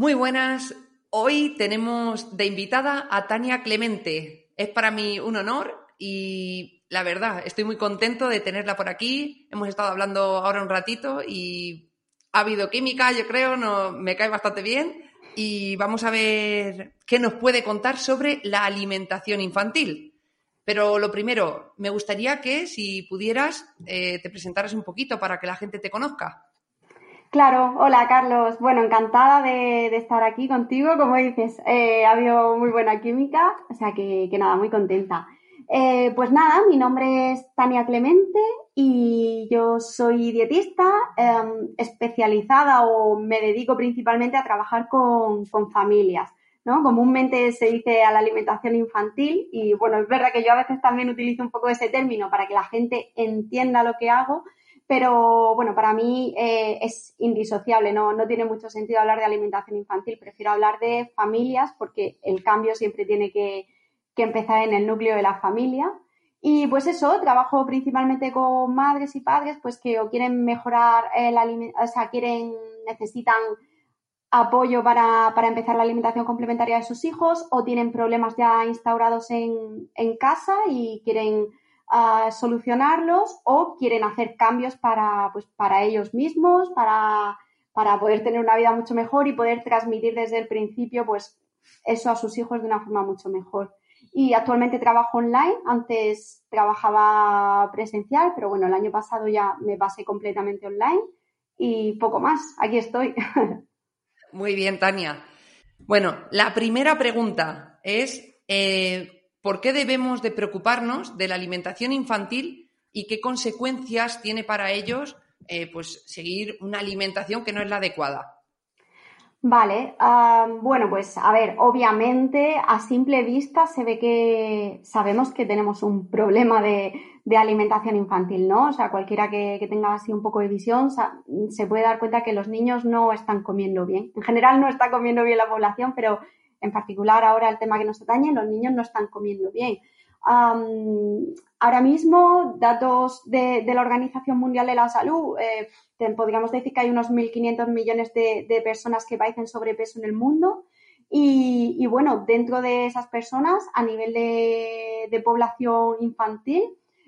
Muy buenas, hoy tenemos de invitada a Tania Clemente. Es para mí un honor y la verdad, estoy muy contento de tenerla por aquí. Hemos estado hablando ahora un ratito y ha habido química, yo creo, no, me cae bastante bien. Y vamos a ver qué nos puede contar sobre la alimentación infantil. Pero lo primero, me gustaría que si pudieras eh, te presentaras un poquito para que la gente te conozca. Claro, hola Carlos. Bueno, encantada de, estar aquí contigo. Como dices, eh, ha habido muy buena química, o sea que, nada, muy contenta. Eh, pues nada, mi nombre es Tania Clemente y yo soy dietista em, especializada o me dedico principalmente a trabajar con, familias. ¿no? Comúnmente se dice a la alimentación infantil y bueno, es verdad que yo a veces también utilizo un poco ese término para que la gente entienda lo que hago, pero bueno, para mí eh, es indisociable, ¿no? no tiene mucho sentido hablar de alimentación infantil, prefiero hablar de familias porque el cambio siempre tiene que, que empezar en el núcleo de la familia. Y pues eso, trabajo principalmente con madres y padres pues que o quieren mejorar el alimento, o sea, quieren, necesitan apoyo para, empezar la alimentación complementaria de sus hijos o tienen problemas ya instaurados en, casa y quieren ah, solucionarlos o quieren hacer cambios para, pues, para ellos mismos, para, para poder tener una vida mucho mejor y poder transmitir desde el principio pues eso a sus hijos de una forma mucho mejor y actualmente trabajo online. Antes trabajaba presencial, pero bueno, el año pasado ya me pasé completamente online y poco más. Aquí estoy. Muy bien, Tania. Bueno, la primera pregunta es eh, ¿por qué debemos de preocuparnos de la alimentación infantil y qué consecuencias tiene para ellos eh, pues seguir una alimentación que no es la adecuada? Vale, bueno, pues a ver, obviamente a simple vista se ve que sabemos que tenemos un problema de, alimentación infantil, ¿no? O sea, cualquiera que, tenga así un poco de visión se puede dar cuenta que los niños no están comiendo bien. En general no está comiendo bien la población, pero en particular ahora el tema que nos atañe, los niños no están comiendo bien ahora mismo, datos de, la Organización Mundial de la Salud, eh, podríamos decir que hay unos 1.500 millones de, personas que padecen sobrepeso en el mundo. Y, bueno, dentro de esas personas, a nivel de, población infantil,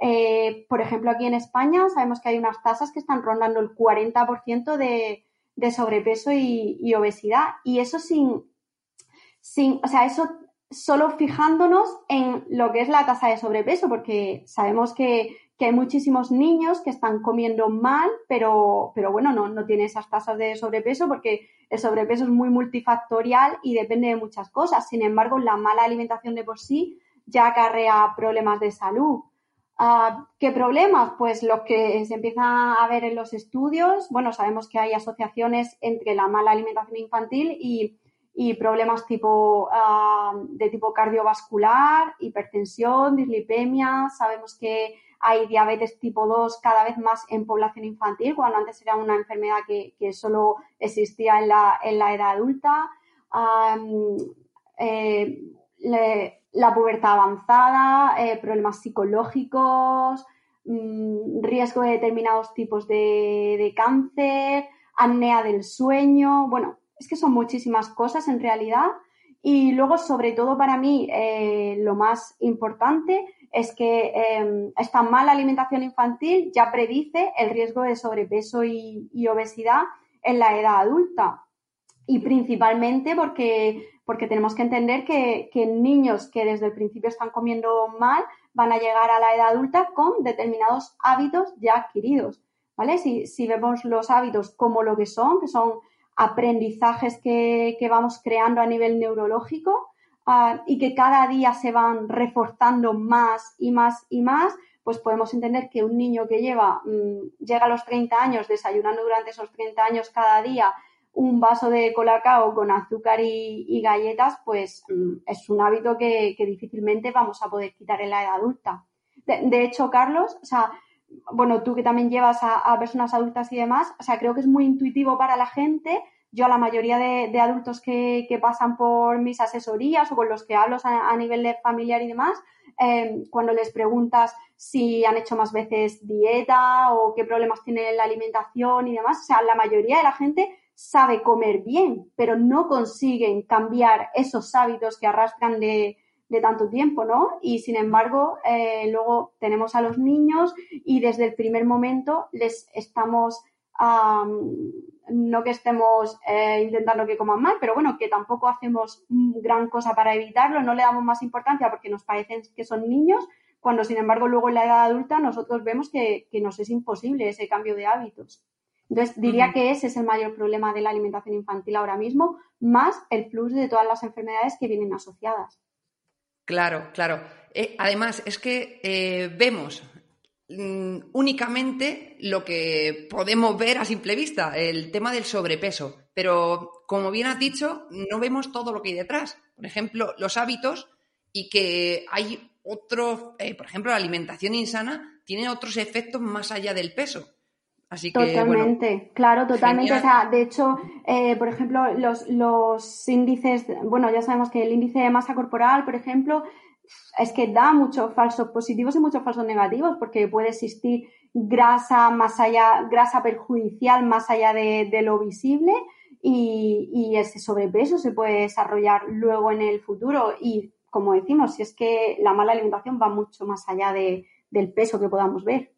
eh, por ejemplo, aquí en España sabemos que hay unas tasas que están rondando el 40% de, sobrepeso y, y, obesidad. Y eso sin, sin, o sea, eso solo fijándonos en lo que es la tasa de sobrepeso, porque sabemos que, hay muchísimos niños que están comiendo mal, pero, pero bueno, no, no tiene esas tasas de sobrepeso porque el sobrepeso es muy multifactorial y depende de muchas cosas. Sin embargo, la mala alimentación de por sí ya acarrea problemas de salud. Ah, ¿Qué problemas? Pues los que se empiezan a ver en los estudios. Bueno, sabemos que hay asociaciones entre la mala alimentación infantil y y problemas tipo, ah, de tipo cardiovascular, hipertensión, dislipemia. Sabemos que hay diabetes tipo 2 cada vez más en población infantil, cuando antes era una enfermedad que, solo existía en la, en la edad adulta. Eh, la pubertad avanzada, eh, problemas psicológicos, mm, riesgo de determinados tipos de, de cáncer, apnea del sueño. Bueno, es que son muchísimas cosas en realidad. Y luego, sobre todo para mí, eh, lo más importante es que em, esta mala alimentación infantil ya predice el riesgo de sobrepeso y, obesidad en la edad adulta. Y principalmente porque, porque tenemos que entender que, que niños que desde el principio están comiendo mal van a llegar a la edad adulta con determinados hábitos ya adquiridos. ¿Vale? Si, si vemos los hábitos como lo que son, que son aprendizajes que, que vamos creando a nivel neurológico, Ah, y que cada día se van reforzando más y más y más, pues podemos entender que un niño que lleva, mm, llega a los 30 años desayunando durante esos 30 años cada día un vaso de colacao con azúcar y, galletas, pues mm, es un hábito que, difícilmente vamos a poder quitar en la edad adulta. De, hecho, Carlos, o sea, bueno, tú que también llevas a, personas adultas y demás, o sea, creo que es muy intuitivo para la gente. Yo a la mayoría de, adultos que, pasan por mis asesorías o con los que hablo a, nivel familiar y demás, em, cuando les preguntas si han hecho más veces dieta o qué problemas tienen la alimentación y demás, o sea, la mayoría de la gente sabe comer bien, pero no consiguen cambiar esos hábitos que arrastran de, tanto tiempo, ¿no? Y sin embargo, eh, luego tenemos a los niños y desde el primer momento les estamos no que estemos eh, intentando que coman mal, pero bueno, que tampoco hacemos gran cosa para evitarlo, no le damos más importancia porque nos parecen que son niños, cuando sin embargo luego en la edad adulta nosotros vemos que, nos es imposible ese cambio de hábitos. Entonces diría que ese es el mayor problema de la alimentación infantil ahora mismo, más el plus de todas las enfermedades que vienen asociadas. Claro, claro. Eh, además, es que eh, vemos Mm, únicamente lo que podemos ver a simple vista, el tema del sobrepeso. Pero, como bien has dicho, no vemos todo lo que hay detrás. Por ejemplo, los hábitos y que hay otros, eh, por ejemplo, la alimentación insana tiene otros efectos más allá del peso. Así que, totalmente, claro, totalmente. O sea, de hecho, eh, por ejemplo, los, los índices, bueno, ya sabemos que el índice de masa corporal, por ejemplo, es que da muchos falsos positivos y muchos falsos negativos, porque puede existir grasa más allá, grasa perjudicial más allá de, lo visible y, ese sobrepeso se puede desarrollar luego en el futuro. Y como decimos, si es que la mala alimentación va mucho más allá del peso que podamos ver.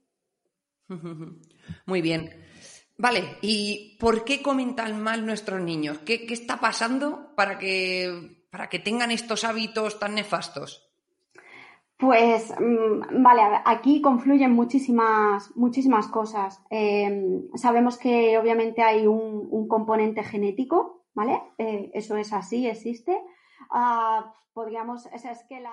Muy bien. Vale, ¿y por qué comen tan mal nuestros niños? ¿Qué, qué está pasando para que, para que tengan estos hábitos tan nefastos? Pues mm, vale, aquí confluyen muchísimas, muchísimas cosas. Em, sabemos que obviamente hay un, componente genético, ¿vale? Eh, eso es así, existe. Ah, podríamos, es, es que la...